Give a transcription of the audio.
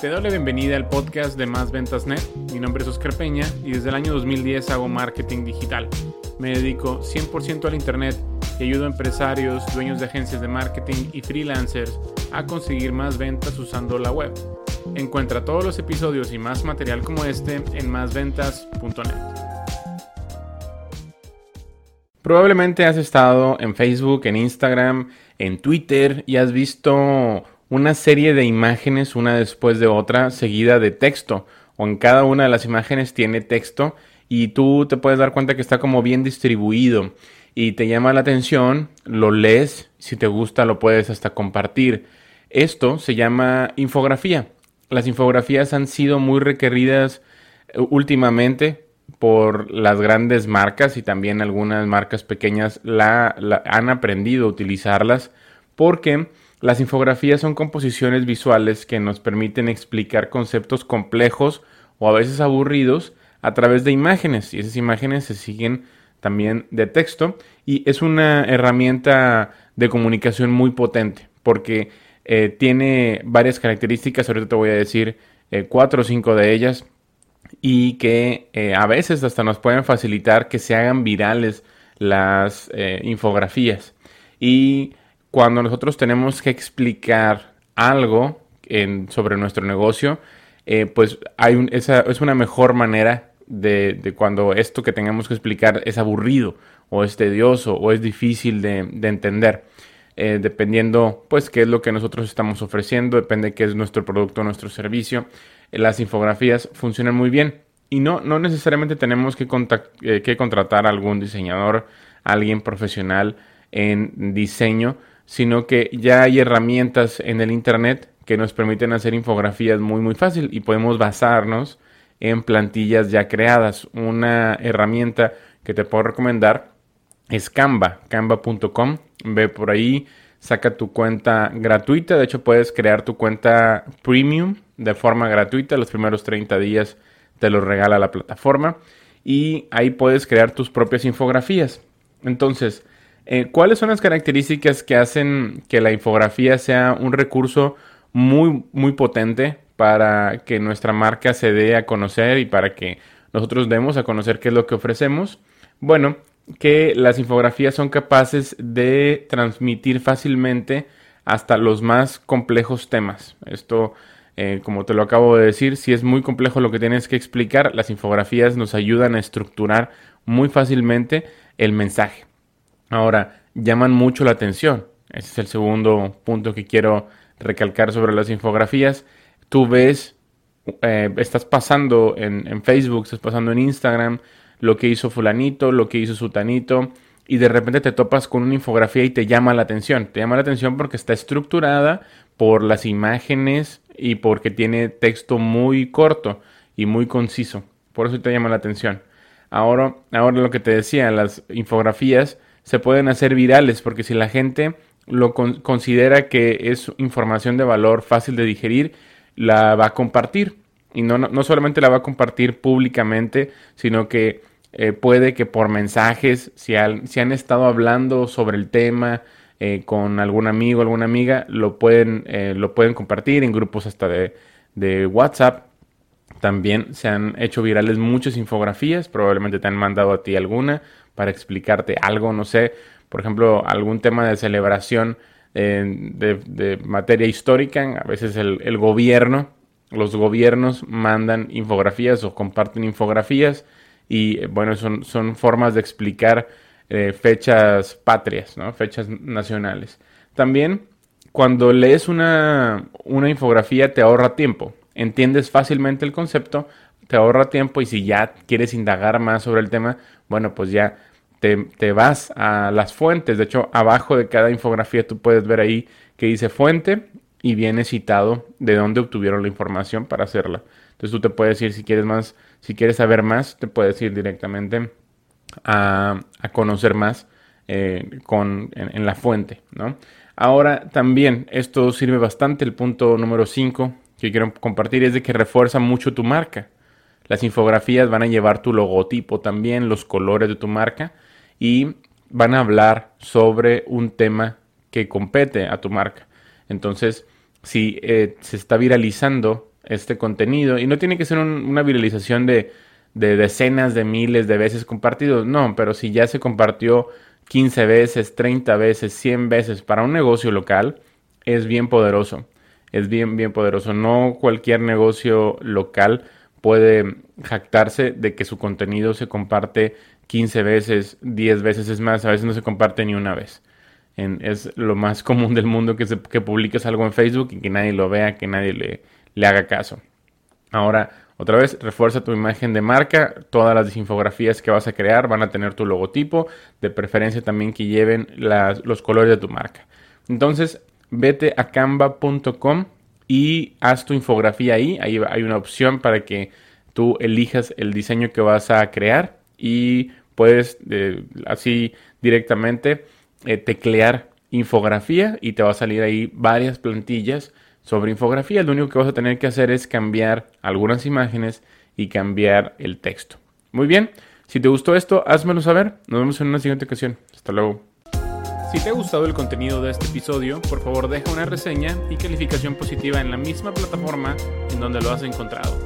Te doy la bienvenida al podcast de Más Ventas Net. Mi nombre es Oscar Peña y desde el año 2010 hago marketing digital. Me dedico 100% al Internet y ayudo a empresarios, dueños de agencias de marketing y freelancers a conseguir más ventas usando la web. Encuentra todos los episodios y más material como este en másventas.net. Probablemente has estado en Facebook, en Instagram, en Twitter y has visto una serie de imágenes una después de otra seguida de texto o en cada una de las imágenes tiene texto y tú te puedes dar cuenta que está como bien distribuido y te llama la atención, lo lees, si te gusta lo puedes hasta compartir. Esto se llama infografía. Las infografías han sido muy requeridas eh, últimamente por las grandes marcas y también algunas marcas pequeñas la, han aprendido a utilizarlas porque las infografías son composiciones visuales que nos permiten explicar conceptos complejos o a veces aburridos a través de imágenes y esas imágenes se siguen también de texto y es una herramienta de comunicación muy potente porque eh, tiene varias características, ahorita te voy a decir eh, cuatro o cinco de ellas y que eh, a veces hasta nos pueden facilitar que se hagan virales las infografías. Y cuando nosotros tenemos que explicar algo sobre nuestro negocio, eh, pues hay esa, es una mejor manera de, cuando esto que tengamos que explicar es aburrido o es tedioso o es difícil de, entender. Eh, dependiendo pues qué es lo que nosotros estamos ofreciendo, depende qué es nuestro producto nuestro servicio. Eh, las infografías funcionan muy bien y no, no necesariamente tenemos que, que contratar a algún diseñador, alguien profesional en diseño sino que ya hay herramientas en el Internet que nos permiten hacer infografías muy muy fácil y podemos basarnos en plantillas ya creadas. Una herramienta que te puedo recomendar es Canva, canva.com. Ve por ahí, saca tu cuenta gratuita. De hecho, puedes crear tu cuenta premium de forma gratuita. Los primeros 30 días te lo regala la plataforma. Y ahí puedes crear tus propias infografías. Entonces, eh, ¿Cuáles son las características que hacen que la infografía sea un recurso muy, muy potente para que nuestra marca se dé a conocer y para que nosotros demos a conocer qué es lo que ofrecemos? Bueno, que las infografías son capaces de transmitir fácilmente hasta los más complejos temas. Esto, eh, como te lo acabo de decir, si es muy complejo lo que tienes que explicar, las infografías nos ayudan a estructurar muy fácilmente el mensaje. Ahora, llaman mucho la atención. Ese es el segundo punto que quiero recalcar sobre las infografías. Tú ves, eh, estás pasando en, Facebook, estás pasando en Instagram, lo que hizo fulanito, lo que hizo sutanito, y de repente te topas con una infografía y te llama la atención. Te llama la atención porque está estructurada por las imágenes y porque tiene texto muy corto y muy conciso. Por eso te llama la atención. Ahora, ahora lo que te decía, las infografías se pueden hacer virales, porque si la gente lo considera que es información de valor fácil de digerir, la va a compartir. Y no, no, solamente la va a compartir públicamente, sino que eh, puede que por mensajes, si, si, han estado hablando sobre el tema eh, con algún amigo, alguna amiga, lo pueden, eh, lo pueden compartir en grupos hasta de, de WhatsApp. También se han hecho virales muchas infografías, probablemente te han mandado a ti alguna para explicarte algo, no sé, por ejemplo, algún tema de celebración eh, de, materia histórica, a veces el, gobierno, los gobiernos mandan infografías o comparten infografías y eh, bueno, son, son formas de explicar eh, fechas patrias, ¿no? fechas nacionales. También cuando lees una, una infografía te ahorra tiempo, entiendes fácilmente el concepto, te ahorra tiempo y si ya quieres indagar más sobre el tema, bueno, pues ya te, vas a las fuentes. De hecho, abajo de cada infografía tú puedes ver ahí que dice fuente y viene citado de dónde obtuvieron la información para hacerla. Entonces tú te puedes ir si quieres más, si quieres saber más, te puedes ir directamente a, conocer más eh, con, en, en, la fuente, ¿no? Ahora también esto sirve bastante. El punto número 5 que quiero compartir es de que refuerza mucho tu marca. Las infografías van a llevar tu logotipo también, los colores de tu marca y van a hablar sobre un tema que compete a tu marca. Entonces, si eh, se está viralizando este contenido. Y no tiene que ser una viralización de, de, decenas de miles de veces compartidos. No, pero si ya se compartió 15 veces, 30 veces, 100 veces para un negocio local, es bien poderoso. Es bien, bien poderoso. No cualquier negocio local puede jactarse de que su contenido se comparte 15 veces, 10 veces. Es más, a veces no se comparte ni una vez es lo más común del mundo que, se, que publiques algo en Facebook y que nadie lo vea, que nadie le, le haga caso. Ahora, otra vez, refuerza tu imagen de marca. Todas las infografías que vas a crear van a tener tu logotipo, de preferencia también que lleven los colores de tu marca. Entonces, vete a canva.com y haz tu infografía ahí. Ahí hay una opción para que tú elijas el diseño que vas a crear y puedes eh, así directamente eh, teclear infografía y te va a salir ahí varias plantillas sobre infografía. Lo único que vas a tener que hacer es cambiar algunas imágenes y cambiar el texto. Muy bien, si te gustó esto, házmelo saber. Nos vemos en una siguiente ocasión. Hasta luego. Si te ha gustado el contenido de este episodio, por favor deja una reseña y calificación positiva en la misma plataforma en donde lo has encontrado.